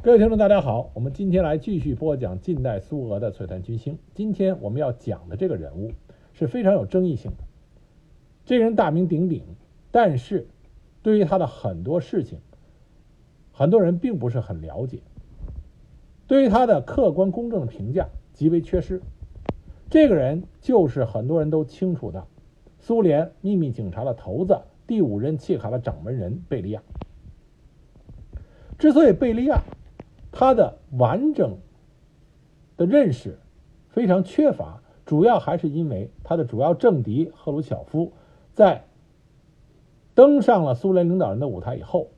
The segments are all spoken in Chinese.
各位听众，大家好，我们今天来继续播讲近代苏俄的璀璨军星。今天我们要讲的这个人物是非常有争议性的。这个人大名鼎鼎，但是对于他的很多事情，很多人并不是很了解。对于他的客观公正的评价极为缺失。这个人就是很多人都清楚的，苏联秘密警察的头子，第五任契卡的掌门人贝利亚。之所以贝利亚他的完整的认识非常缺乏，主要还是因为他的主要政敌赫鲁晓夫在登上了苏联领导人的舞台以后，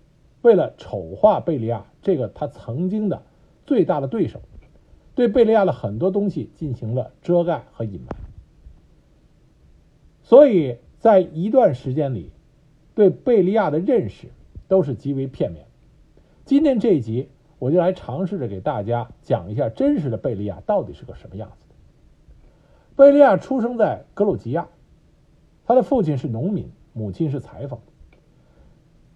为了丑化贝利亚这个他曾经的最大的对手。对贝利亚的很多东西进行了遮盖和隐瞒，所以在一段时间里，对贝利亚的认识都是极为片面。今天这一集，我就来尝试着给大家讲一下真实的贝利亚到底是个什么样子的。贝利亚出生在格鲁吉亚，他的父亲是农民，母亲是裁缝。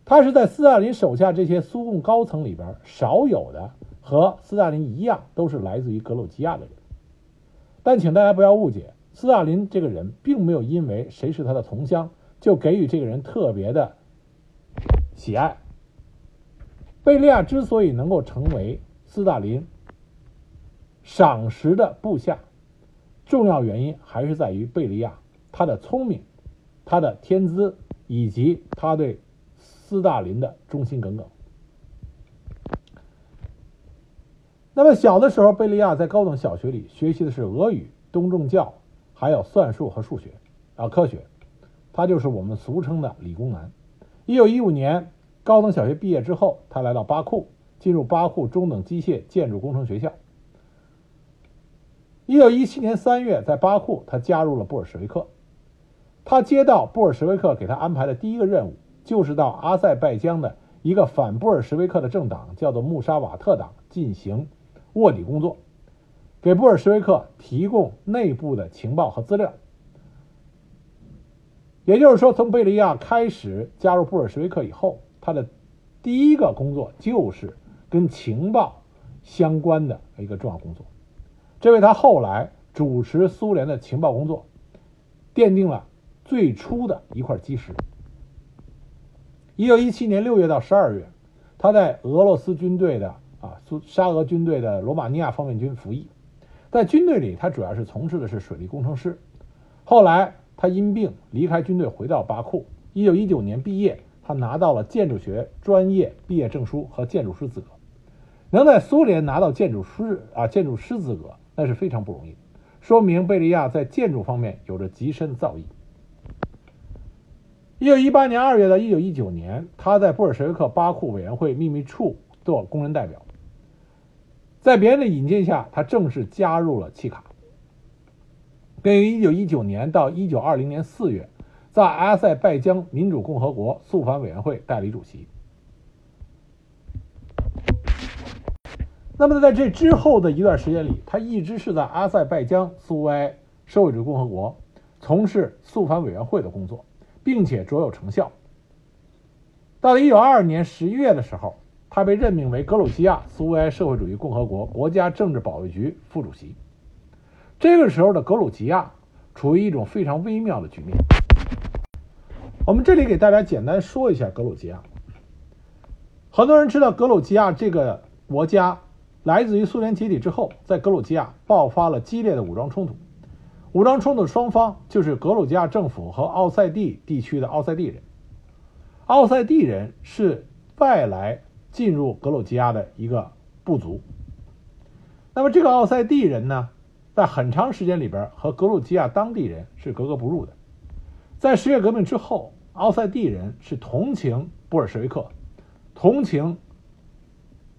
他是在斯大林手下这些苏共高层里边少有的。和斯大林一样，都是来自于格鲁吉亚的人。但请大家不要误解，斯大林这个人并没有因为谁是他的同乡，就给予这个人特别的喜爱。贝利亚之所以能够成为斯大林赏识的部下，重要原因还是在于贝利亚他的聪明、他的天资以及他对斯大林的忠心耿耿。那么小的时候，贝利亚在高等小学里学习的是俄语、东正教，还有算术和数学啊科学，他就是我们俗称的理工男。一九一五年高等小学毕业之后，他来到巴库，进入巴库中等机械建筑工程学校。一九一七年三月，在巴库，他加入了布尔什维克。他接到布尔什维克给他安排的第一个任务，就是到阿塞拜疆的一个反布尔什维克的政党，叫做穆沙瓦特党进行。卧底工作，给布尔什维克提供内部的情报和资料。也就是说，从贝利亚开始加入布尔什维克以后，他的第一个工作就是跟情报相关的一个重要工作，这为他后来主持苏联的情报工作奠定了最初的一块基石。一九一七年六月到十二月，他在俄罗斯军队的。啊，苏沙俄军队的罗马尼亚方面军服役，在军队里，他主要是从事的是水利工程师。后来他因病离开军队，回到巴库。一九一九年毕业，他拿到了建筑学专业毕业证书和建筑师资格。能在苏联拿到建筑师啊建筑师资格，那是非常不容易，说明贝利亚在建筑方面有着极深的造诣。一九一八年二月到一九一九年，他在布尔什维克巴库委员会秘密处做工人代表。在别人的引荐下，他正式加入了契卡，并于1919年到1920年4月，在阿塞拜疆民主共和国肃反委员会代理主席。那么在这之后的一段时间里，他一直是在阿塞拜疆苏维埃社会主义共和国从事肃反委员会的工作，并且卓有成效。到了1922年11月的时候。他被任命为格鲁吉亚苏维埃社会主义共和国国家政治保卫局副主席。这个时候的格鲁吉亚处于一种非常微妙的局面。我们这里给大家简单说一下格鲁吉亚。很多人知道格鲁吉亚这个国家来自于苏联解体之后，在格鲁吉亚爆发了激烈的武装冲突。武装冲突双方就是格鲁吉亚政府和奥塞蒂地区的奥塞蒂人。奥塞蒂人是外来。进入格鲁吉亚的一个部族。那么这个奥塞蒂人呢，在很长时间里边和格鲁吉亚当地人是格格不入的。在十月革命之后，奥塞蒂人是同情布尔什维克，同情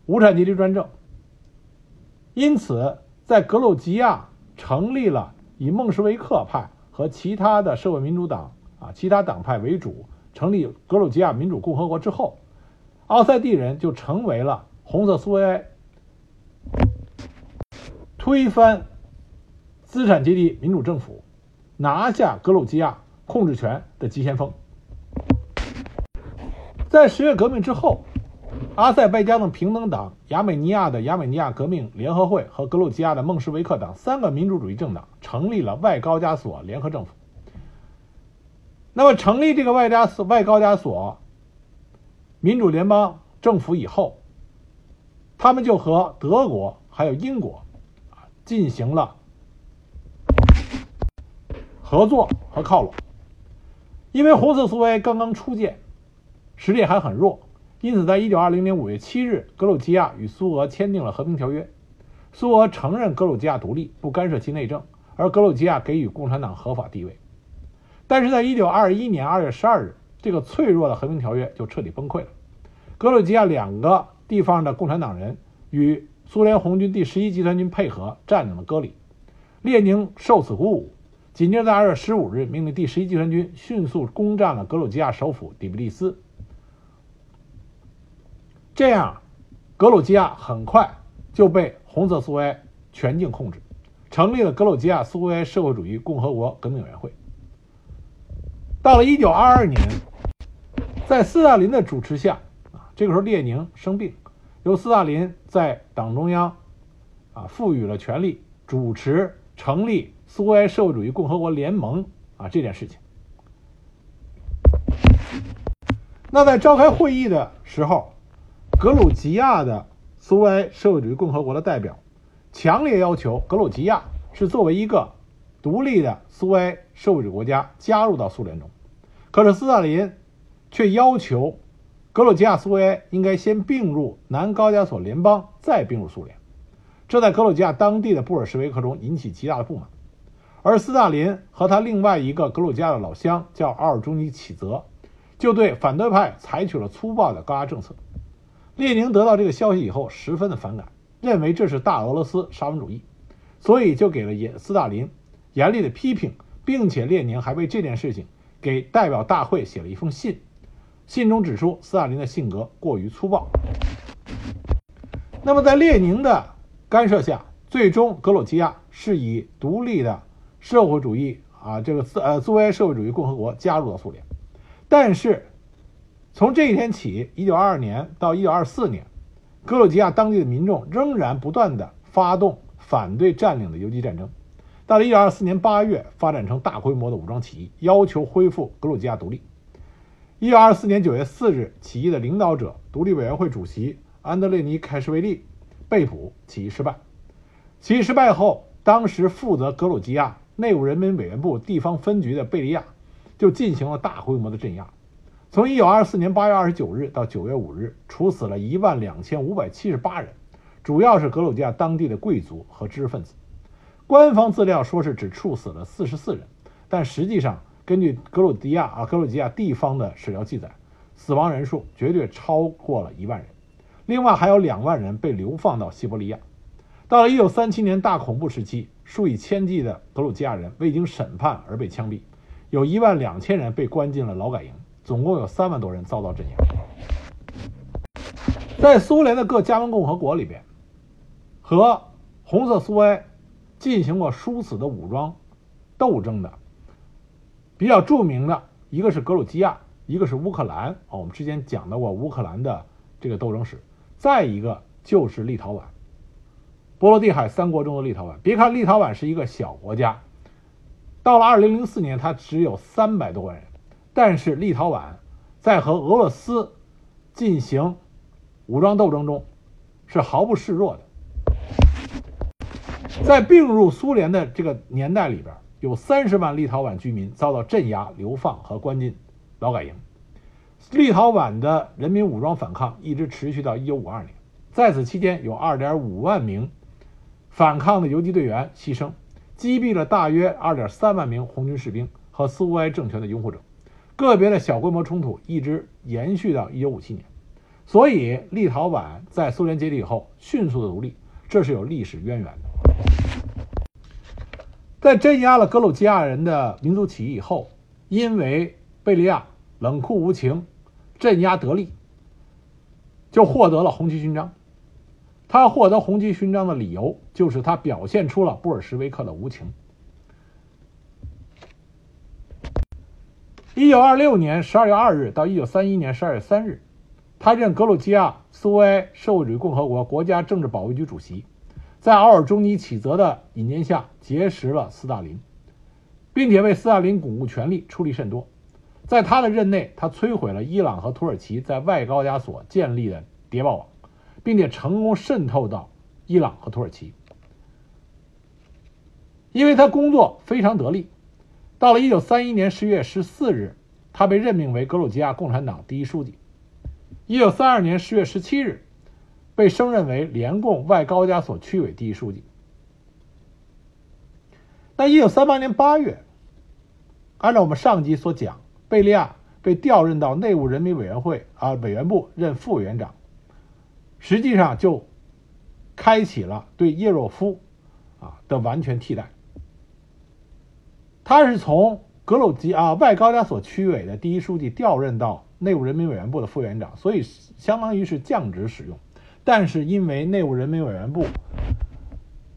无产阶级专政，因此在格鲁吉亚成立了以孟什维克派和其他的社会民主党啊其他党派为主，成立格鲁吉亚民主共和国之后。奥塞蒂人就成为了红色苏维埃推翻资产阶级民主政府、拿下格鲁吉亚控制权的急先锋。在十月革命之后，阿塞拜疆的平等党、亚美尼亚的亚美尼亚革命联合会和格鲁吉亚的孟什维克党三个民主主义政党成立了外高加索联合政府。那么，成立这个外加索外高加索民主联邦政府以后，他们就和德国还有英国啊进行了合作和靠拢。因为红色苏维埃刚刚初建，实力还很弱。因此，在一九二零年五月七日，格鲁吉亚与苏俄签订了和平条约。苏俄承认格鲁吉亚独立，不干涉其内政，而格鲁吉亚给予共产党合法地位。但是在一九二一年二月十二日，这个脆弱的和平条约就彻底崩溃了。格鲁吉亚两个地方的共产党人与苏联红军第十一集团军配合，占领了戈里。列宁受此鼓舞，紧接着在二月十五日，命令第十一集团军迅速攻占了格鲁吉亚首府底比利斯。这样，格鲁吉亚很快就被红色苏维埃全境控制，成立了格鲁吉亚苏维埃社会主义共和国革命委员会。到了一九二二年，在斯大林的主持下，啊，这个时候列宁生病，由斯大林在党中央，啊，赋予了权力，主持成立苏维埃社会主义共和国联盟啊这件事情。那在召开会议的时候。格鲁吉亚的苏维埃社会主义共和国的代表强烈要求格鲁吉亚是作为一个独立的苏维埃社会主义国家加入到苏联中，可是斯大林却要求格鲁吉亚苏维埃应该先并入南高加索联邦，再并入苏联。这在格鲁吉亚当地的布尔什维克中引起极大的不满，而斯大林和他另外一个格鲁吉亚的老乡叫奥尔朱尼启泽，就对反对派采取了粗暴的高压政策。列宁得到这个消息以后，十分的反感，认为这是大俄罗斯沙文主义，所以就给了严斯大林严厉的批评，并且列宁还为这件事情给代表大会写了一封信，信中指出斯大林的性格过于粗暴。那么在列宁的干涉下，最终格鲁吉亚是以独立的社会主义啊这个苏呃苏维埃社会主义共和国加入了苏联，但是。从这一天起，一九二二年到一九二四年，格鲁吉亚当地的民众仍然不断的发动反对占领的游击战争。到了一九二四年八月，发展成大规模的武装起义，要求恢复格鲁吉亚独立。一九二四年九月四日，起义的领导者、独立委员会主席安德烈尼·凯什维利被捕，起义失败。起义失败后，当时负责格鲁吉亚内务人民委员部地方分局的贝利亚就进行了大规模的镇压。从一九二四年八月二十九日到九月五日，处死了一万两千五百七十八人，主要是格鲁吉亚当地的贵族和知识分子。官方资料说是只处死了四十四人，但实际上根据格鲁吉亚啊格鲁吉亚地方的史料记载，死亡人数绝对超过了一万人。另外还有两万人被流放到西伯利亚。到了一九三七年大恐怖时期，数以千计的格鲁吉亚人未经审判而被枪毙，有一万两千人被关进了劳改营。总共有三万多人遭到镇压。在苏联的各加盟共和国里边，和红色苏维埃进行过殊死的武装斗争的，比较著名的一个是格鲁吉亚，一个是乌克兰。啊，我们之前讲到过乌克兰的这个斗争史。再一个就是立陶宛，波罗的海三国中的立陶宛。别看立陶宛是一个小国家，到了二零零四年，它只有三百多万人。但是立陶宛在和俄罗斯进行武装斗争中是毫不示弱的。在并入苏联的这个年代里边，有三十万立陶宛居民遭到镇压、流放和关进劳改营。立陶宛的人民武装反抗一直持续到一九五二年，在此期间有二点五万名反抗的游击队员牺牲，击毙了大约二点三万名红军士兵和苏维埃政权的拥护者。个别的小规模冲突一直延续到1957年，所以立陶宛在苏联解体以后迅速的独立，这是有历史渊源的。在镇压了格鲁吉亚人的民族起义以后，因为贝利亚冷酷无情，镇压得力，就获得了红旗勋章。他获得红旗勋章的理由就是他表现出了布尔什维克的无情。一九二六年十二月二日到一九三一年十二月三日，他任格鲁吉亚苏维埃社会主义共和国国家政治保卫局主席，在奥尔中尼启泽的引荐下结识了斯大林，并且为斯大林巩固权力出力甚多。在他的任内，他摧毁了伊朗和土耳其在外高加索建立的谍报网，并且成功渗透到伊朗和土耳其。因为他工作非常得力，到了1931年10月14日，他被任命为格鲁吉亚共产党第一书记。1932年10月17日，被升任为联共外高加索区委第一书记。那1938年8月，按照我们上集所讲。贝利亚被调任到内务人民委员会啊委员部任副委员长，实际上就开启了对叶若夫啊的完全替代。他是从格鲁吉亚外高加索区委的第一书记调任到内务人民委员部的副委员长，所以相当于是降职使用。但是因为内务人民委员部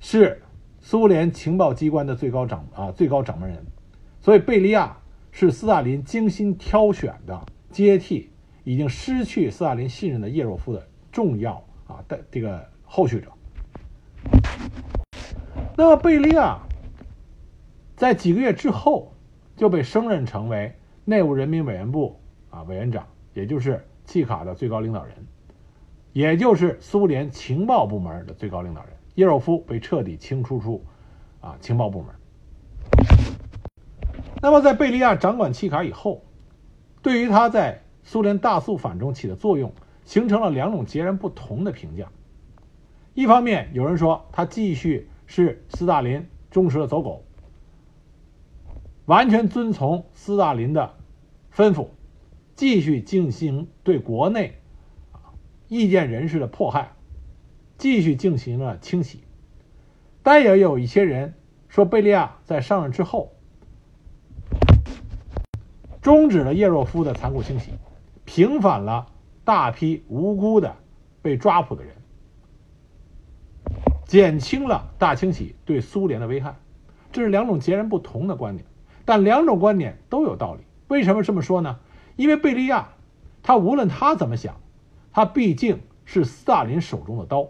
是苏联情报机关的最高掌啊最高掌门人，所以贝利亚。是斯大林精心挑选的接替已经失去斯大林信任的叶若夫的重要啊的这个后续者。那么贝利亚在几个月之后就被升任成为内务人民委员部啊委员长，也就是契卡的最高领导人，也就是苏联情报部门的最高领导人。叶若夫被彻底清除出啊情报部门。那么，在贝利亚掌管契卡以后，对于他在苏联大肃反中起的作用，形成了两种截然不同的评价。一方面，有人说他继续是斯大林忠实的走狗，完全遵从斯大林的吩咐，继续进行对国内啊意见人士的迫害，继续进行了清洗。但也有一些人说，贝利亚在上任之后。终止了叶若夫的残酷清洗，平反了大批无辜的被抓捕的人，减轻了大清洗对苏联的危害。这是两种截然不同的观点，但两种观点都有道理。为什么这么说呢？因为贝利亚，他无论他怎么想，他毕竟是斯大林手中的刀，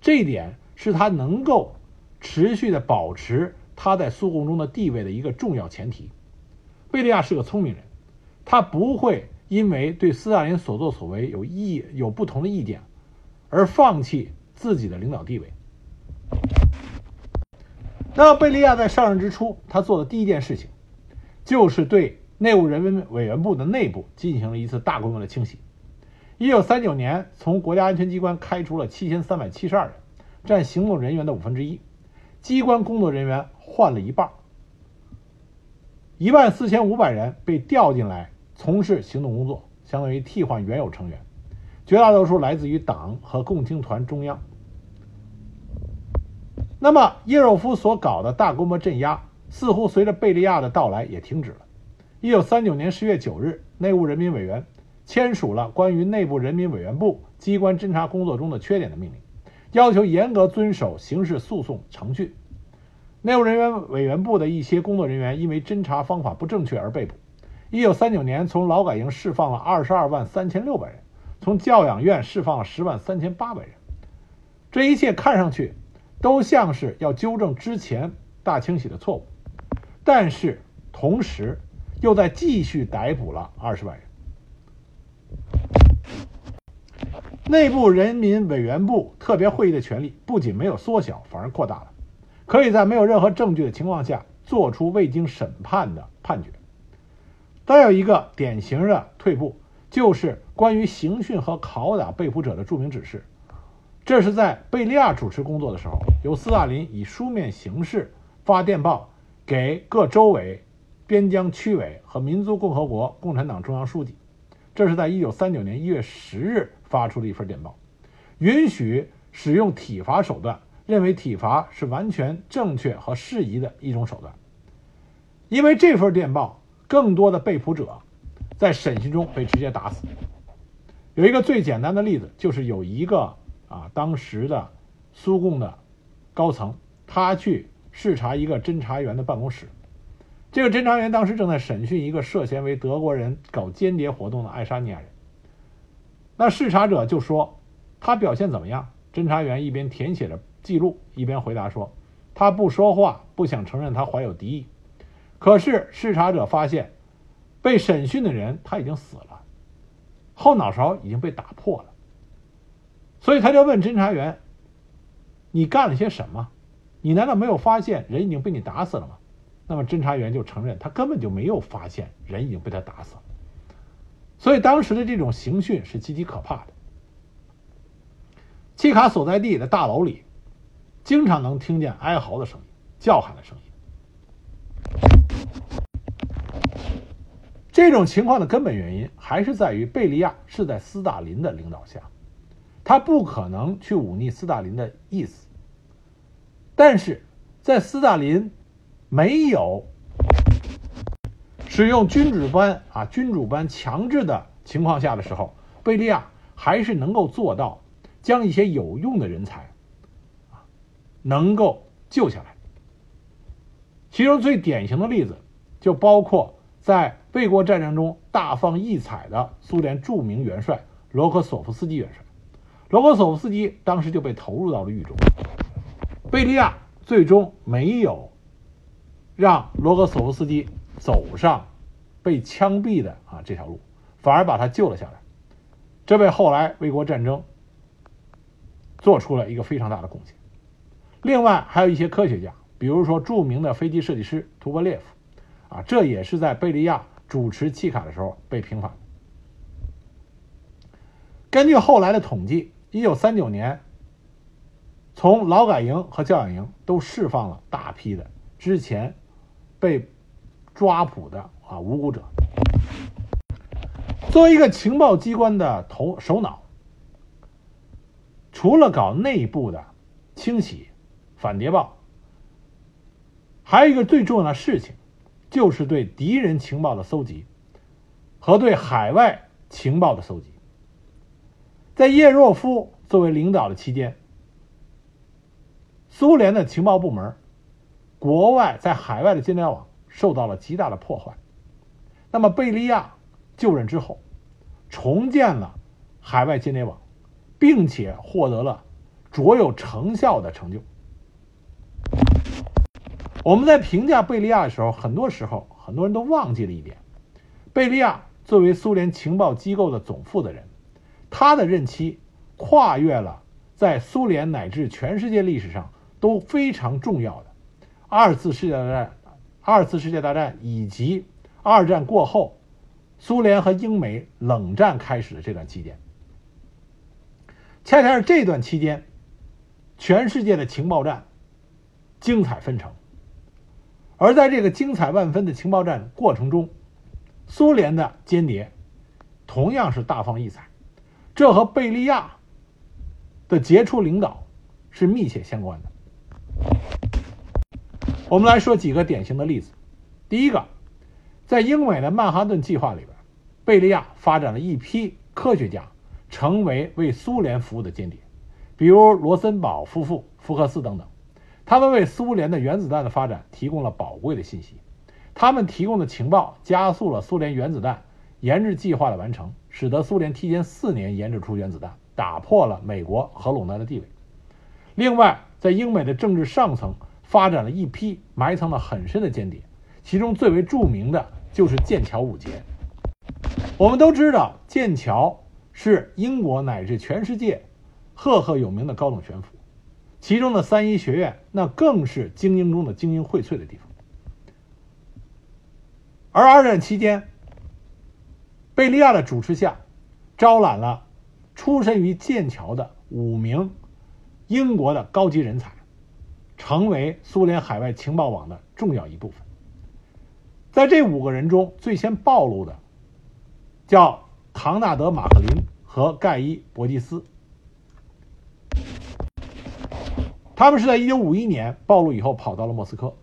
这一点是他能够持续的保持他在苏共中的地位的一个重要前提。贝利亚是个聪明人，他不会因为对斯大林所作所为有意有不同的意见，而放弃自己的领导地位。那，贝利亚在上任之初，他做的第一件事情，就是对内务人民委员部的内部进行了一次大规模的清洗。一九三九年，从国家安全机关开除了七千三百七十二人，占行动人员的五分之一，机关工作人员换了一半。一万四千五百人被调进来从事行动工作，相当于替换原有成员，绝大多数来自于党和共青团中央。那么叶若夫所搞的大规模镇压，似乎随着贝利亚的到来也停止了。一九三九年十月九日，内务人民委员签署了关于内部人民委员部机关侦查工作中的缺点的命令，要求严格遵守刑事诉讼程序。内务人员委员部的一些工作人员因为侦查方法不正确而被捕。一九三九年，从劳改营释放了二十二万三千六百人，从教养院释放了十万三千八百人。这一切看上去都像是要纠正之前大清洗的错误，但是同时又在继续逮捕了二十万人。内部人民委员部特别会议的权力不仅没有缩小，反而扩大了。可以在没有任何证据的情况下做出未经审判的判决。再有一个典型的退步，就是关于刑讯和拷打被捕者的著名指示。这是在贝利亚主持工作的时候，由斯大林以书面形式发电报给各州委、边疆区委和民族共和国共产党中央书记。这是在一九三九年一月十日发出的一份电报，允许使用体罚手段。认为体罚是完全正确和适宜的一种手段，因为这份电报，更多的被捕者在审讯中被直接打死。有一个最简单的例子，就是有一个啊，当时的苏共的高层，他去视察一个侦查员的办公室，这个侦查员当时正在审讯一个涉嫌为德国人搞间谍活动的爱沙尼亚人。那视察者就说他表现怎么样？侦查员一边填写着记录，一边回答说他不说话，不想承认他怀有敌意。可是视察者发现，被审讯的人他已经死了，后脑勺已经被打破了。所以他就问侦查员：“你干了些什么？你难道没有发现人已经被你打死了吗？”那么侦查员就承认，他根本就没有发现人已经被他打死了。所以当时的这种刑讯是极其可怕的。契卡所在地的大楼里，经常能听见哀嚎的声音、叫喊的声音。这种情况的根本原因还是在于贝利亚是在斯大林的领导下，他不可能去忤逆斯大林的意思。但是在斯大林没有使用君主般啊君主般强制的情况下的时候，贝利亚还是能够做到将一些有用的人才啊能够救下来。其中最典型的例子就包括在卫国战争中大放异彩的苏联著名元帅罗科索夫斯基元帅。罗科索夫斯基当时就被投入到了狱中，贝利亚最终没有。让罗格索夫斯基走上被枪毙的啊这条路，反而把他救了下来，这为后来卫国战争做出了一个非常大的贡献。另外还有一些科学家，比如说著名的飞机设计师图波列夫，啊，这也是在贝利亚主持契卡的时候被平反。根据后来的统计，一九三九年，从劳改营和教养营都释放了大批的之前。被抓捕的啊无辜者，作为一个情报机关的头首脑，除了搞内部的清洗、反谍报，还有一个最重要的事情，就是对敌人情报的搜集和对海外情报的搜集。在叶若夫作为领导的期间，苏联的情报部门。国外在海外的间谍网受到了极大的破坏。那么贝利亚就任之后，重建了海外间谍网，并且获得了卓有成效的成就。我们在评价贝利亚的时候，很多时候很多人都忘记了一点：贝利亚作为苏联情报机构的总负责人，他的任期跨越了在苏联乃至全世界历史上都非常重要的。二次世界大战，二次世界大战以及二战过后，苏联和英美冷战开始的这段期间，恰恰是这段期间，全世界的情报战精彩纷呈。而在这个精彩万分的情报战过程中，苏联的间谍同样是大放异彩，这和贝利亚的杰出领导是密切相关的。我们来说几个典型的例子。第一个，在英美的曼哈顿计划里边，贝利亚发展了一批科学家，成为为苏联服务的间谍，比如罗森堡夫妇、福克斯等等。他们为苏联的原子弹的发展提供了宝贵的信息。他们提供的情报加速了苏联原子弹研制计划的完成，使得苏联提前四年研制出原子弹，打破了美国核垄断的地位。另外，在英美的政治上层。发展了一批埋藏的很深的间谍，其中最为著名的就是剑桥五杰。我们都知道，剑桥是英国乃至全世界赫赫有名的高等学府，其中的三一学院那更是精英中的精英荟萃的地方。而二战期间，贝利亚的主持下，招揽了出身于剑桥的五名英国的高级人才。成为苏联海外情报网的重要一部分。在这五个人中，最先暴露的叫唐纳德·马克林和盖伊·伯吉斯。他们是在1951年暴露以后跑到了莫斯科。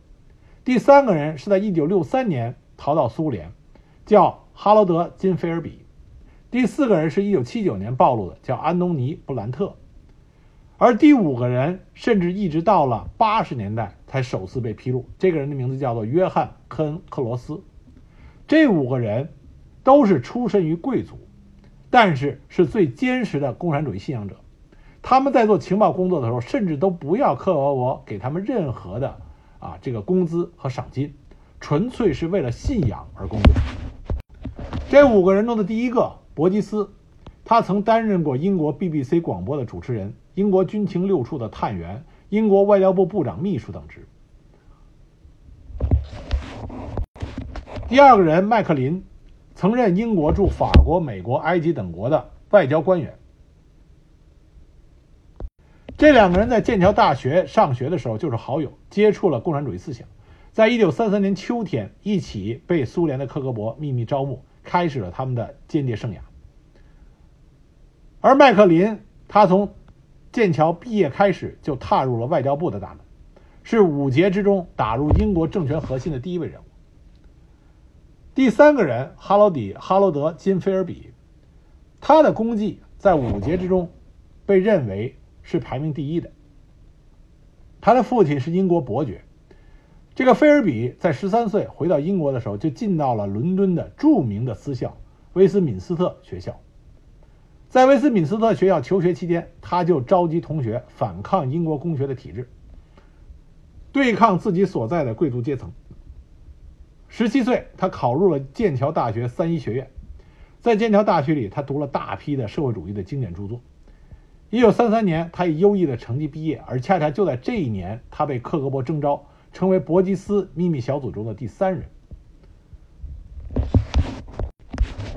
第三个人是在1963年逃到苏联，叫哈罗德·金菲尔比。第四个人是一九七九年暴露的，叫安东尼·布兰特。而第五个人甚至一直到了八十年代才首次被披露。这个人的名字叫做约翰·科恩克罗斯。这五个人都是出身于贵族，但是是最坚实的共产主义信仰者。他们在做情报工作的时候，甚至都不要克格勃给他们任何的啊这个工资和赏金，纯粹是为了信仰而工作。这五个人中的第一个伯基斯，他曾担任过英国 BBC 广播的主持人、英国军情六处的探员、英国外交部部长秘书等职。第二个人麦克林，曾任英国驻法国、美国、埃及等国的外交官员。这两个人在剑桥大学上学的时候就是好友，接触了共产主义思想，在一九三三年秋天一起被苏联的克格勃秘密招募，开始了他们的间谍生涯。而麦克林，他从剑桥毕业开始就踏入了外交部的大门，是五杰之中打入英国政权核心的第一位人物。第三个人哈罗迪哈罗德金菲尔比，他的功绩在五杰之中被认为。是排名第一的。他的父亲是英国伯爵。这个菲尔比在十三岁回到英国的时候，就进到了伦敦的著名的私校威斯敏斯特学校。在威斯敏斯特学校求学期间，他就召集同学反抗英国公学的体制，对抗自己所在的贵族阶层。十七岁，他考入了剑桥大学三一学院，在剑桥大学里，他读了大批的社会主义的经典著作。一九三三年，他以优异的成绩毕业，而恰恰就在这一年，他被克格勃征召，成为伯吉斯秘密小组中的第三人。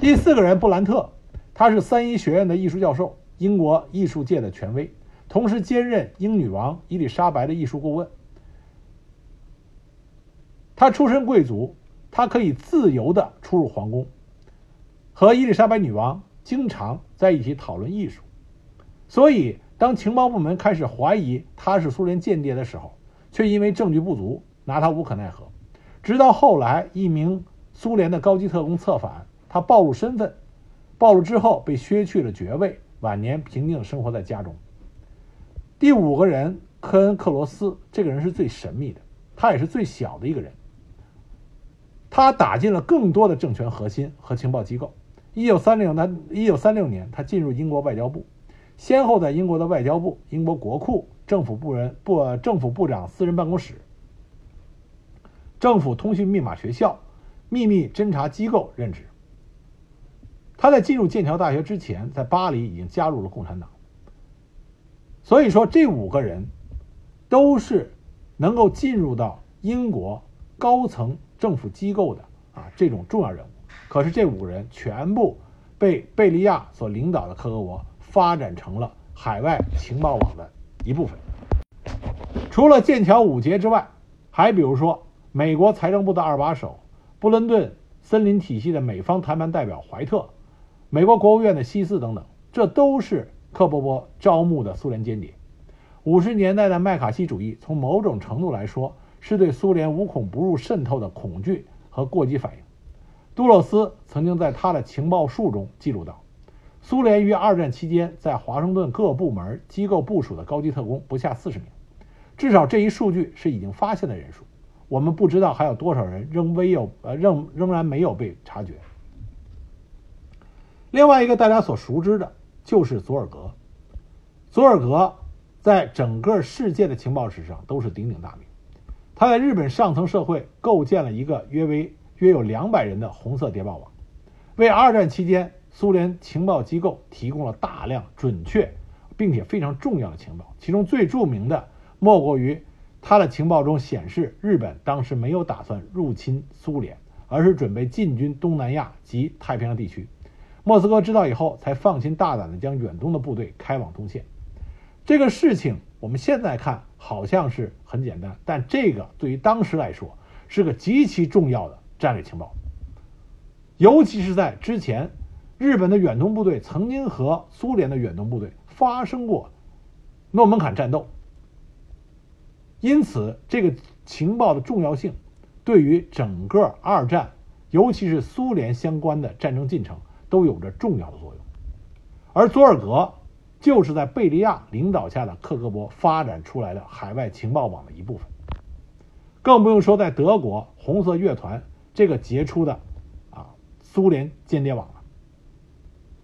第四个人布兰特，他是三一学院的艺术教授，英国艺术界的权威，同时兼任英女王伊丽莎白的艺术顾问。他出身贵族，他可以自由的出入皇宫，和伊丽莎白女王经常在一起讨论艺术。所以，当情报部门开始怀疑他是苏联间谍的时候，却因为证据不足，拿他无可奈何。直到后来，一名苏联的高级特工策反，他暴露身份，暴露之后被削去了爵位，晚年平静生活在家中。第五个人科恩克罗斯，这个人是最神秘的，他也是最小的一个人。他打进了更多的政权核心和情报机构。一九三六年，一九三六年，他进入英国外交部。先后在英国的外交部、英国国库、政府部人部、政府部长私人办公室、政府通讯密码学校、秘密侦查机构任职。他在进入剑桥大学之前，在巴黎已经加入了共产党。所以说，这五个人都是能够进入到英国高层政府机构的啊这种重要人物。可是这五人全部被贝利亚所领导的克格勃。发展成了海外情报网的一部分。除了剑桥五杰之外，还比如说美国财政部的二把手、布伦顿森林体系的美方谈判代表怀特、美国国务院的希斯等等，这都是克伯伯招募的苏联间谍。五十年代的麦卡锡主义，从某种程度来说，是对苏联无孔不入渗透的恐惧和过激反应。杜洛斯曾经在他的情报术中记录到。苏联于二战期间在华盛顿各部门机构部署的高级特工不下四十名，至少这一数据是已经发现的人数。我们不知道还有多少人仍未有呃仍仍然没有被察觉。另外一个大家所熟知的就是佐尔格，佐尔格在整个世界的情报史上都是鼎鼎大名。他在日本上层社会构建了一个约为约有两百人的红色谍报网，为二战期间。苏联情报机构提供了大量准确并且非常重要的情报，其中最著名的莫过于他的情报中显示，日本当时没有打算入侵苏联，而是准备进军东南亚及太平洋地区。莫斯科知道以后，才放心大胆地将远东的部队开往东线。这个事情我们现在看好像是很简单，但这个对于当时来说是个极其重要的战略情报，尤其是在之前。日本的远东部队曾经和苏联的远东部队发生过诺门坎战斗，因此这个情报的重要性对于整个二战，尤其是苏联相关的战争进程都有着重要的作用。而佐尔格就是在贝利亚领导下的克格勃发展出来的海外情报网的一部分，更不用说在德国红色乐团这个杰出的啊苏联间谍网了。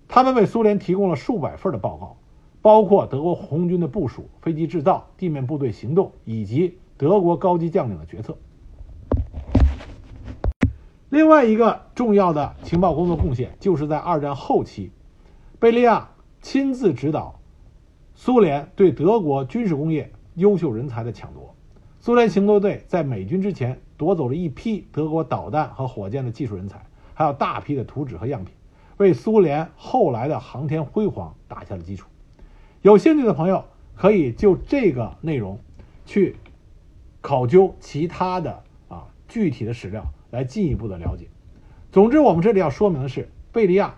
他们为苏联提供了数百份的报告，包括德国红军的部署、飞机制造、地面部队行动以及德国高级将领的决策。另外一个重要的情报工作贡献，就是在二战后期，贝利亚亲自指导苏联对德国军事工业优秀人才的抢夺。苏联行动队在美军之前夺走了一批德国导弹和火箭的技术人才，还有大批的图纸和样品，为苏联后来的航天辉煌打下了基础。有兴趣的朋友可以就这个内容去考究其他的啊具体的史料。来进一步的了解。总之，我们这里要说明的是，贝利亚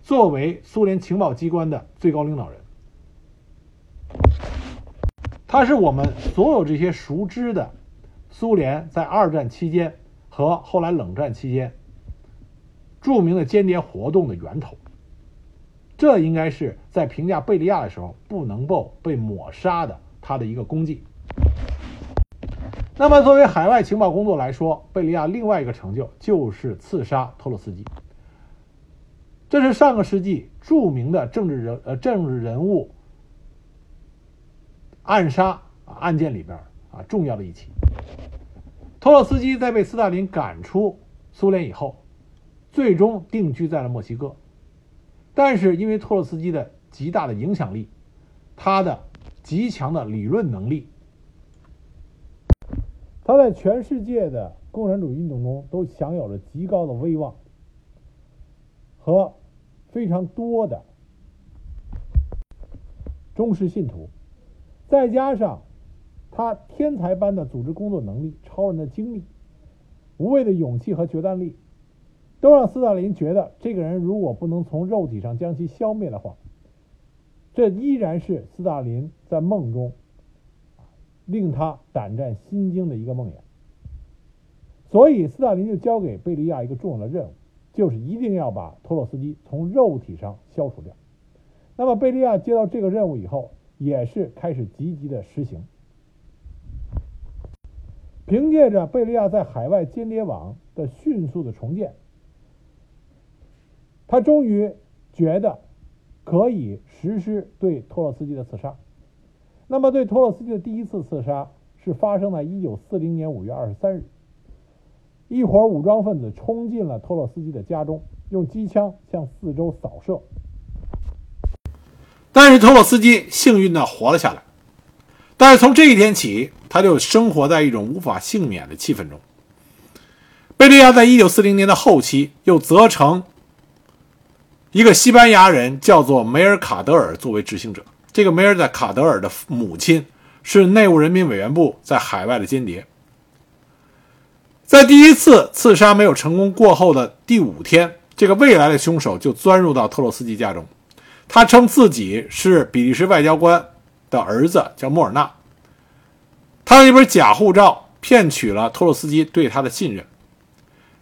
作为苏联情报机关的最高领导人，他是我们所有这些熟知的苏联在二战期间和后来冷战期间著名的间谍活动的源头。这应该是在评价贝利亚的时候不能够被抹杀的他的一个功绩。那么，作为海外情报工作来说，贝利亚另外一个成就就是刺杀托洛斯基。这是上个世纪著名的政治人呃政治人物暗杀案件里边啊重要的一起。托洛斯基在被斯大林赶出苏联以后，最终定居在了墨西哥。但是，因为托洛斯基的极大的影响力，他的极强的理论能力。他在全世界的共产主义运动中都享有着极高的威望和非常多的忠实信徒，再加上他天才般的组织工作能力、超人的精力、无畏的勇气和决断力，都让斯大林觉得，这个人如果不能从肉体上将其消灭的话，这依然是斯大林在梦中。令他胆战心惊的一个梦魇，所以斯大林就交给贝利亚一个重要的任务，就是一定要把托洛斯基从肉体上消除掉。那么贝利亚接到这个任务以后，也是开始积极的实行。凭借着贝利亚在海外间谍网的迅速的重建，他终于觉得可以实施对托洛斯基的刺杀。那么，对托洛斯基的第一次刺杀是发生在一九四零年五月二十三日。一伙武装分子冲进了托洛斯基的家中，用机枪向四周扫射。但是托洛斯基幸运的活了下来。但是从这一天起，他就生活在一种无法幸免的气氛中。贝利亚在一九四零年的后期又责成一个西班牙人，叫做梅尔卡德尔作为执行者。这个梅尔在卡德尔的母亲是内务人民委员部在海外的间谍。在第一次刺杀没有成功过后的第五天，这个未来的凶手就钻入到特洛斯基家中。他称自己是比利时外交官的儿子，叫莫尔纳。他用一本假护照骗取了托洛斯基对他的信任。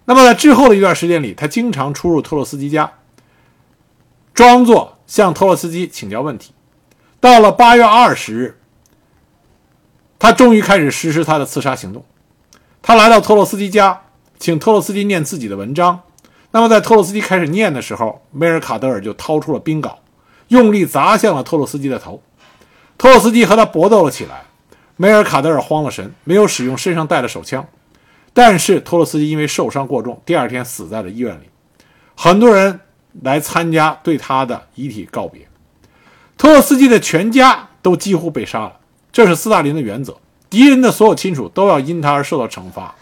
那么在之后的一段时间里，他经常出入托洛斯基家，装作向托洛斯基请教问题。到了八月二十日，他终于开始实施他的刺杀行动。他来到托洛斯基家，请托洛斯基念自己的文章。那么，在托洛斯基开始念的时候，梅尔卡德尔就掏出了冰镐，用力砸向了托洛斯基的头。托洛斯基和他搏斗了起来。梅尔卡德尔慌了神，没有使用身上带的手枪。但是托洛斯基因为受伤过重，第二天死在了医院里。很多人来参加对他的遗体告别。托洛斯基的全家都几乎被杀了，这是斯大林的原则。敌人的所有亲属都要因他而受到惩罚。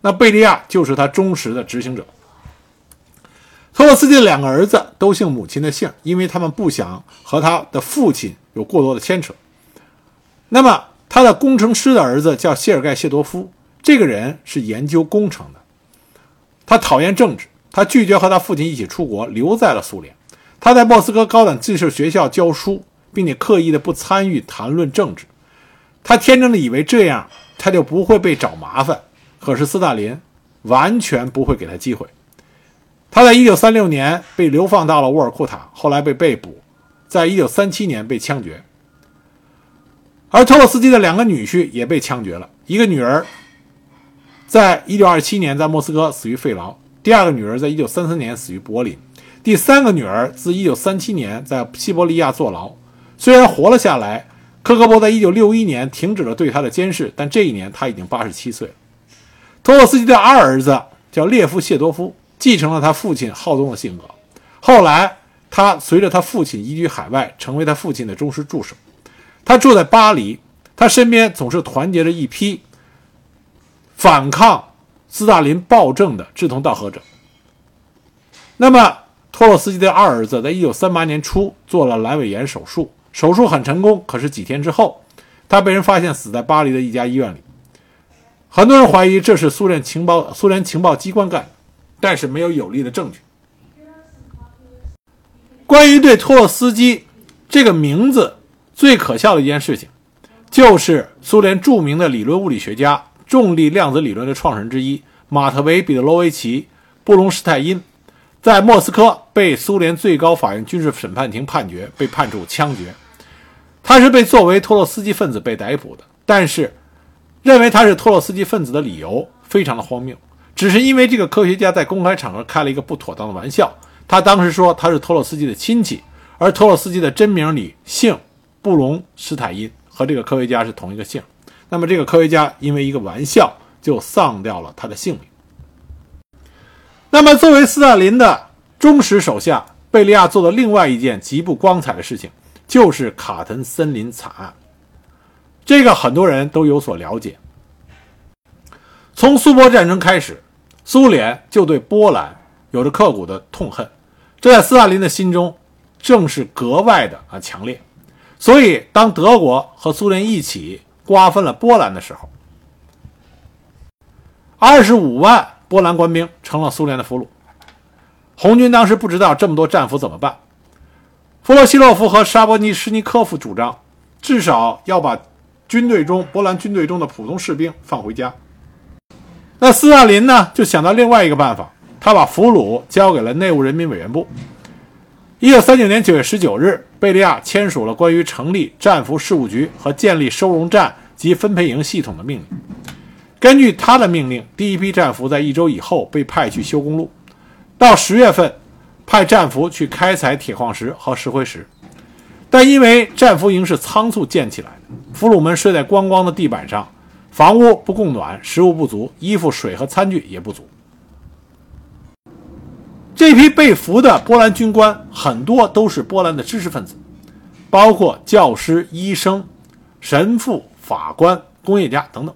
那贝利亚就是他忠实的执行者。托洛斯基的两个儿子都姓母亲的姓，因为他们不想和他的父亲有过多的牵扯。那么他的工程师的儿子叫谢尔盖谢多夫，这个人是研究工程的，他讨厌政治，他拒绝和他父亲一起出国，留在了苏联。他在莫斯科高等技术学校教书，并且刻意的不参与谈论政治。他天真的以为这样他就不会被找麻烦。可是斯大林完全不会给他机会。他在1936年被流放到了沃尔库塔，后来被被捕，在1937年被枪决。而托洛斯基的两个女婿也被枪决了，一个女儿在1927年在莫斯科死于肺痨，第二个女儿在一九三三年死于柏林。第三个女儿自一九三七年在西伯利亚坐牢，虽然活了下来，科格勃在一九六一年停止了对他的监视，但这一年他已经八十七岁了。托洛斯基的二儿子叫列夫·谢多夫，继承了他父亲好动的性格。后来，他随着他父亲移居海外，成为他父亲的忠实助手。他住在巴黎，他身边总是团结着一批反抗斯大林暴政的志同道合者。那么，托洛斯基的二儿子在一九三八年初做了阑尾炎手术，手术很成功。可是几天之后，他被人发现死在巴黎的一家医院里。很多人怀疑这是苏联情报苏联情报机关干的，但是没有有力的证据。关于对托洛斯基这个名字最可笑的一件事情，就是苏联著名的理论物理学家、重力量子理论的创始人之一马特维·彼得罗维奇·布隆施泰因。在莫斯科被苏联最高法院军事审判庭判决，被判处枪决。他是被作为托洛斯基分子被逮捕的，但是认为他是托洛斯基分子的理由非常的荒谬，只是因为这个科学家在公开场合开了一个不妥当的玩笑。他当时说他是托洛斯基的亲戚，而托洛斯基的真名里姓布隆施泰因，和这个科学家是同一个姓。那么这个科学家因为一个玩笑就丧掉了他的性命。那么，作为斯大林的忠实手下，贝利亚做的另外一件极不光彩的事情，就是卡滕森林惨案。这个很多人都有所了解。从苏波战争开始，苏联就对波兰有着刻骨的痛恨，这在斯大林的心中正是格外的啊强烈。所以，当德国和苏联一起瓜分了波兰的时候，二十五万。波兰官兵成了苏联的俘虏，红军当时不知道这么多战俘怎么办。弗洛西洛夫和沙波尼什尼科夫主张，至少要把军队中波兰军队中的普通士兵放回家。那斯大林呢，就想到另外一个办法，他把俘虏交给了内务人民委员部。一九三九年九月十九日，贝利亚签署了关于成立战俘事务局和建立收容站及分配营系统的命令。根据他的命令，第一批战俘在一周以后被派去修公路，到十月份，派战俘去开采铁矿石和石灰石。但因为战俘营是仓促建起来的，俘虏们睡在光光的地板上，房屋不供暖，食物不足，衣服、水和餐具也不足。这批被俘的波兰军官很多都是波兰的知识分子，包括教师、医生、神父、法官、工业家等等。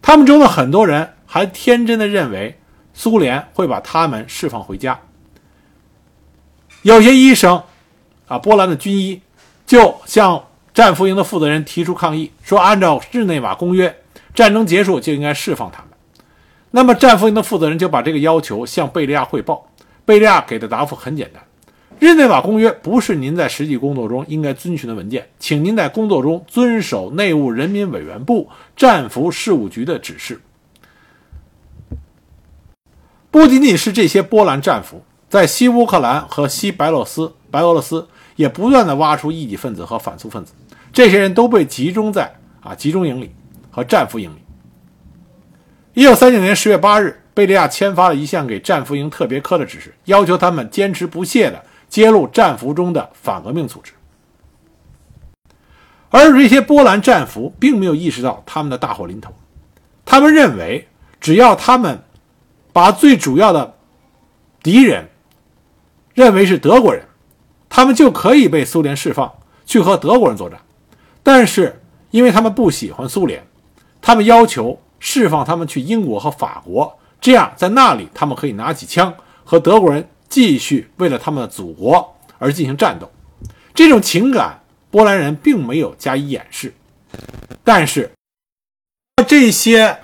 他们中的很多人还天真的认为苏联会把他们释放回家。有些医生，啊，波兰的军医就向战俘营的负责人提出抗议，说按照日内瓦公约，战争结束就应该释放他们。那么战俘营的负责人就把这个要求向贝利亚汇报，贝利亚给的答复很简单。日内瓦公约不是您在实际工作中应该遵循的文件，请您在工作中遵守内务人民委员部战俘事务局的指示。不仅仅是这些波兰战俘，在西乌克兰和西白俄罗斯、白俄罗斯也不断的挖出异己分子和反苏分子，这些人都被集中在啊集中营里和战俘营里。一九三九年十月八日，贝利亚签发了一项给战俘营特别科的指示，要求他们坚持不懈的。揭露战俘中的反革命组织，而这些波兰战俘并没有意识到他们的大祸临头。他们认为，只要他们把最主要的敌人认为是德国人，他们就可以被苏联释放，去和德国人作战。但是，因为他们不喜欢苏联，他们要求释放他们去英国和法国，这样在那里他们可以拿起枪和德国人。继续为了他们的祖国而进行战斗，这种情感波兰人并没有加以掩饰。但是，这些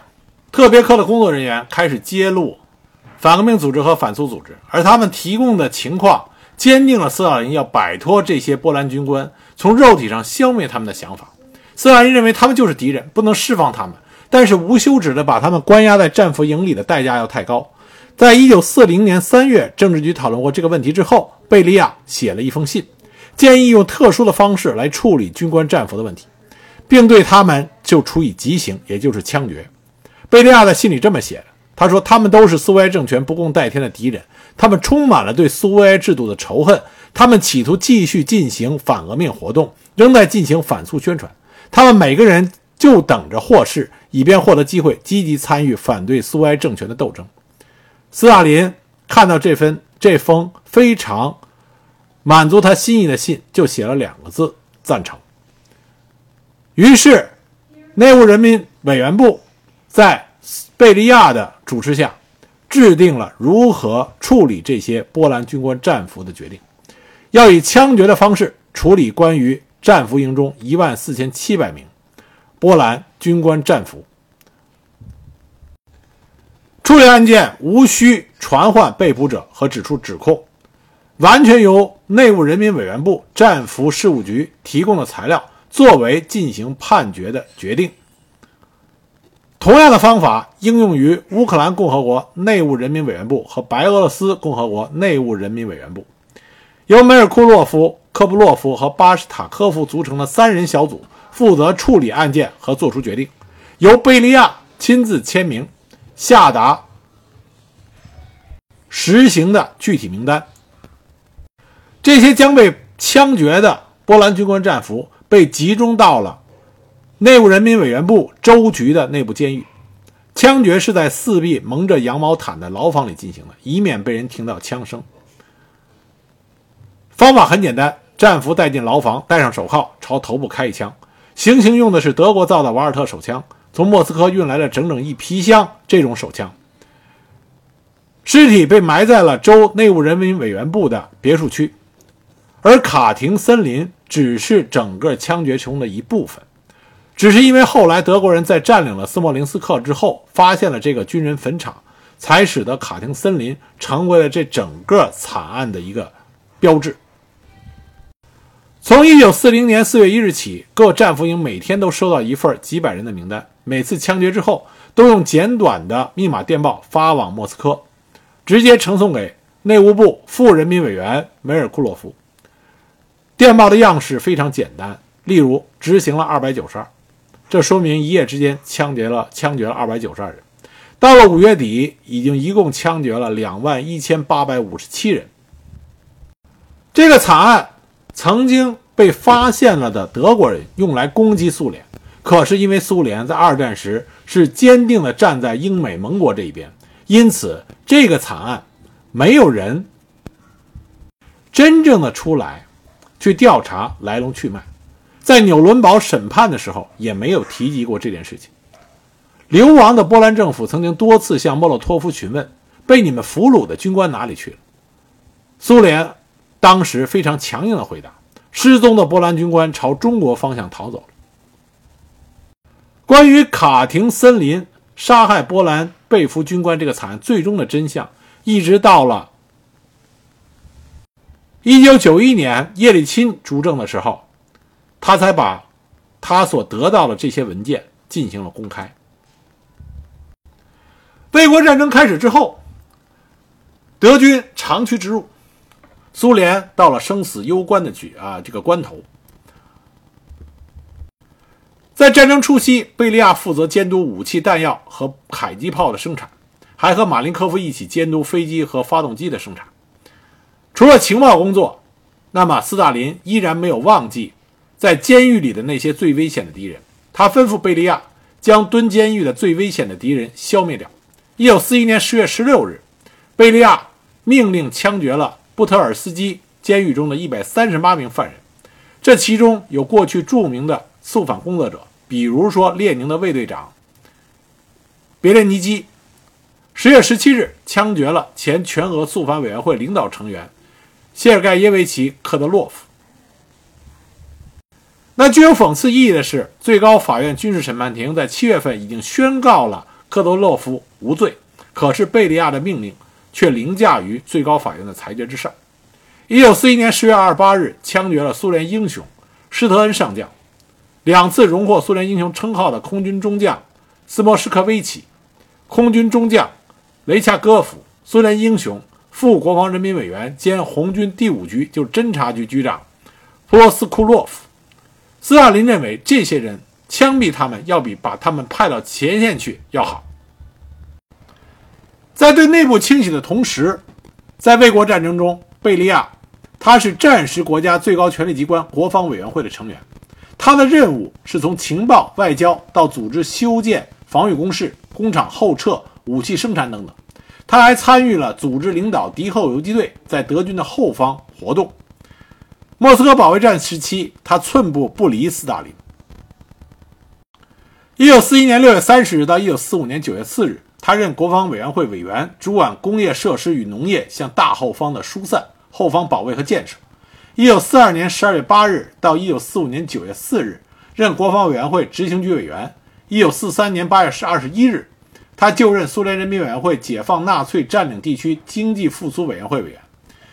特别科的工作人员开始揭露反革命组织和反苏组织，而他们提供的情况坚定了斯大林要摆脱这些波兰军官，从肉体上消灭他们的想法。斯大林认为他们就是敌人，不能释放他们，但是无休止的把他们关押在战俘营里的代价要太高。在一九四零年三月，政治局讨论过这个问题之后，贝利亚写了一封信，建议用特殊的方式来处理军官战俘的问题，并对他们就处以极刑，也就是枪决。贝利亚在信里这么写的：他说：“他们都是苏维埃政权不共戴天的敌人，他们充满了对苏维埃制度的仇恨，他们企图继续进行反革命活动，仍在进行反苏宣传。他们每个人就等着获释，以便获得机会积极参与反对苏维埃政权的斗争。”斯大林看到这份这封非常满足他心意的信，就写了两个字：赞成。于是，内务人民委员部在贝利亚的主持下，制定了如何处理这些波兰军官战俘的决定，要以枪决的方式处理关于战俘营中一万四千七百名波兰军官战俘。处理案件无需传唤被捕者和指出指控，完全由内务人民委员部战俘事务局提供的材料。作为进行判决的决定，同样的方法应用于乌克兰共和国内务人民委员部和白俄罗斯共和国内务人民委员部，由梅尔库洛夫、科布洛夫和巴什塔科夫组成的三人小组负责处理案件和作出决定，由贝利亚亲自签名，下达实行的具体名单。这些将被枪决的波兰军官战俘。被集中到了内务人民委员部州局的内部监狱，枪决是在四壁蒙着羊毛毯的牢房里进行的，以免被人听到枪声。方法很简单，战俘带进牢房，戴上手铐，朝头部开一枪。行刑用的是德国造的瓦尔特手枪，从莫斯科运来了整整一皮箱这种手枪。尸体被埋在了州内务人民委员部的别墅区，而卡廷森林。只是整个枪决中的一部分，只是因为后来德国人在占领了斯莫林斯克之后，发现了这个军人坟场，才使得卡廷森林成为了这整个惨案的一个标志。从1940年4月1日起，各战俘营每天都收到一份几百人的名单，每次枪决之后，都用简短的密码电报发往莫斯科，直接呈送给内务部副人民委员梅尔库洛夫。电报的样式非常简单，例如执行了二百九十二，这说明一夜之间枪决了枪决了二百九十二人。到了五月底，已经一共枪决了两万一千八百五十七人。这个惨案曾经被发现了的德国人用来攻击苏联，可是因为苏联在二战时是坚定的站在英美盟国这一边，因此这个惨案没有人真正的出来。去调查来龙去脉，在纽伦堡审判的时候也没有提及过这件事情。流亡的波兰政府曾经多次向莫洛托夫询问被你们俘虏的军官哪里去了。苏联当时非常强硬的回答：失踪的波兰军官朝中国方向逃走了。关于卡廷森林杀害波兰被俘军官这个惨案最终的真相，一直到了。一九九一年，叶利钦主政的时候，他才把他所得到的这些文件进行了公开。卫国战争开始之后，德军长驱直入，苏联到了生死攸关的局啊这个关头。在战争初期，贝利亚负责监督武器弹药和迫击炮的生产，还和马林科夫一起监督飞机和发动机的生产。除了情报工作，那么斯大林依然没有忘记在监狱里的那些最危险的敌人。他吩咐贝利亚将蹲监狱的最危险的敌人消灭掉。一九四一年十月十六日，贝利亚命令枪决了布特尔斯基监狱中的一百三十八名犯人，这其中有过去著名的肃反工作者，比如说列宁的卫队长别列尼基。十月十七日，枪决了前全俄肃反委员会领导成员。谢尔盖耶维奇·科德洛夫。那具有讽刺意义的是，最高法院军事审判庭在七月份已经宣告了科德洛夫无罪，可是贝利亚的命令却凌驾于最高法院的裁决之上。一九四一年十月二十八日，枪决了苏联英雄施特恩上将，两次荣获苏联英雄称号的空军中将斯莫什科维奇，空军中将雷恰戈夫，苏联英雄。副国防人民委员兼红军第五局就是侦察局局长普罗斯库洛夫，斯大林认为这些人枪毙他们要比把他们派到前线去要好。在对内部清洗的同时，在卫国战争中，贝利亚他是战时国家最高权力机关国防委员会的成员，他的任务是从情报、外交到组织修建防御工事、工厂后撤、武器生产等等。他还参与了组织领导敌后游击队在德军的后方活动。莫斯科保卫战时期，他寸步不离斯大林。一九四一年六月三十日到一九四五年九月四日，他任国防委员会委员，主管工业设施与农业向大后方的疏散、后方保卫和建设。一九四二年十二月八日到一九四五年九月四日，任国防委员会执行局委员。一九四三年八月十二十一日。他就任苏联人民委员会解放纳粹占领地区经济复苏委员会委员。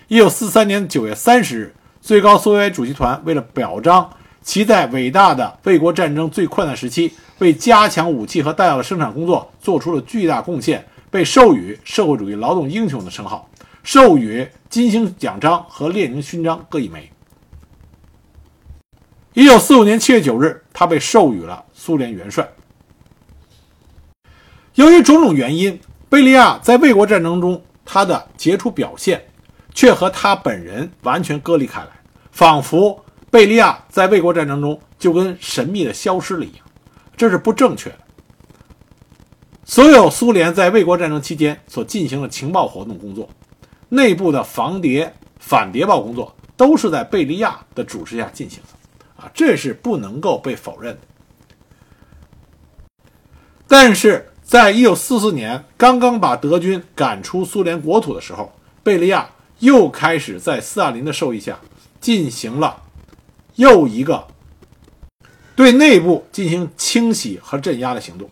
一九四三年九月三十日，最高苏维埃主席团为了表彰其在伟大的卫国战争最困难时期为加强武器和弹药的生产工作做出了巨大贡献，被授予社会主义劳动英雄的称号，授予金星奖章和列宁勋章各一枚。一九四五年七月九日，他被授予了苏联元帅。由于种种原因，贝利亚在卫国战争中他的杰出表现，却和他本人完全割离开来，仿佛贝利亚在卫国战争中就跟神秘的消失了一样，这是不正确的。所有苏联在卫国战争期间所进行的情报活动工作，内部的防谍、反谍报工作，都是在贝利亚的主持下进行的，啊，这是不能够被否认的。但是。在一九四四年，刚刚把德军赶出苏联国土的时候，贝利亚又开始在斯大林的授意下，进行了又一个对内部进行清洗和镇压的行动。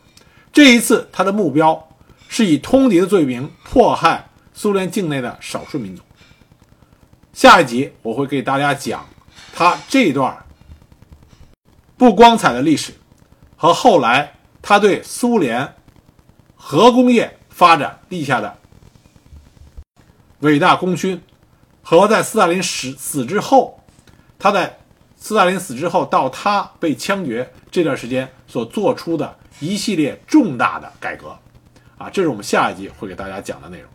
这一次，他的目标是以通敌的罪名迫害苏联境内的少数民族。下一集我会给大家讲他这段不光彩的历史，和后来他对苏联。核工业发展立下的伟大功勋，和在斯大林死死之后，他在斯大林死之后到他被枪决这段时间所做出的一系列重大的改革，啊，这是我们下一集会给大家讲的内容。